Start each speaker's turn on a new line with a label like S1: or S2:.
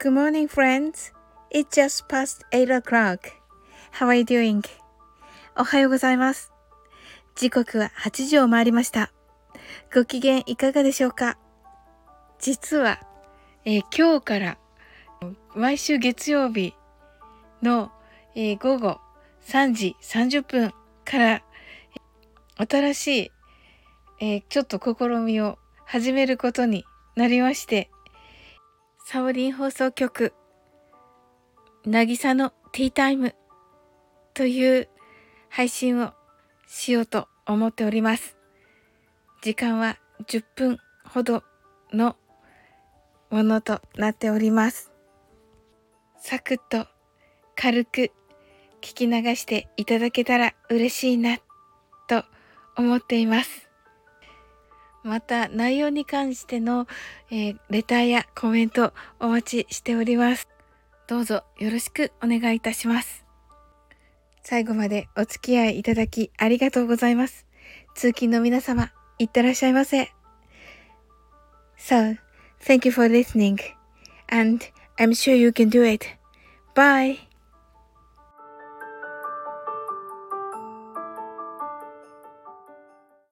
S1: Good morning, friends. It just past 8 o'clock. How are you doing? おはようございます。時刻は8時を回りました。ご機嫌いかがでしょうか？実は、えー今日から毎週月曜日の、えー午後3時30分からえー新しい、えちょっと試みを始めることになりまして、サオリン放送局、なぎさのティータイムという配信をしようと思っております。時間は10分ほどのものとなっております。サクッと軽く聞き流していただけたら嬉しいなと思っています。また内容に関しての、えーレターやコメントお待ちしております。どうぞよろしくお願いいたします。最後までお付き合いいただきありがとうございます。通勤の皆様、いってらっしゃいませ。So, thank you for listening and I'm sure you can do it. Bye!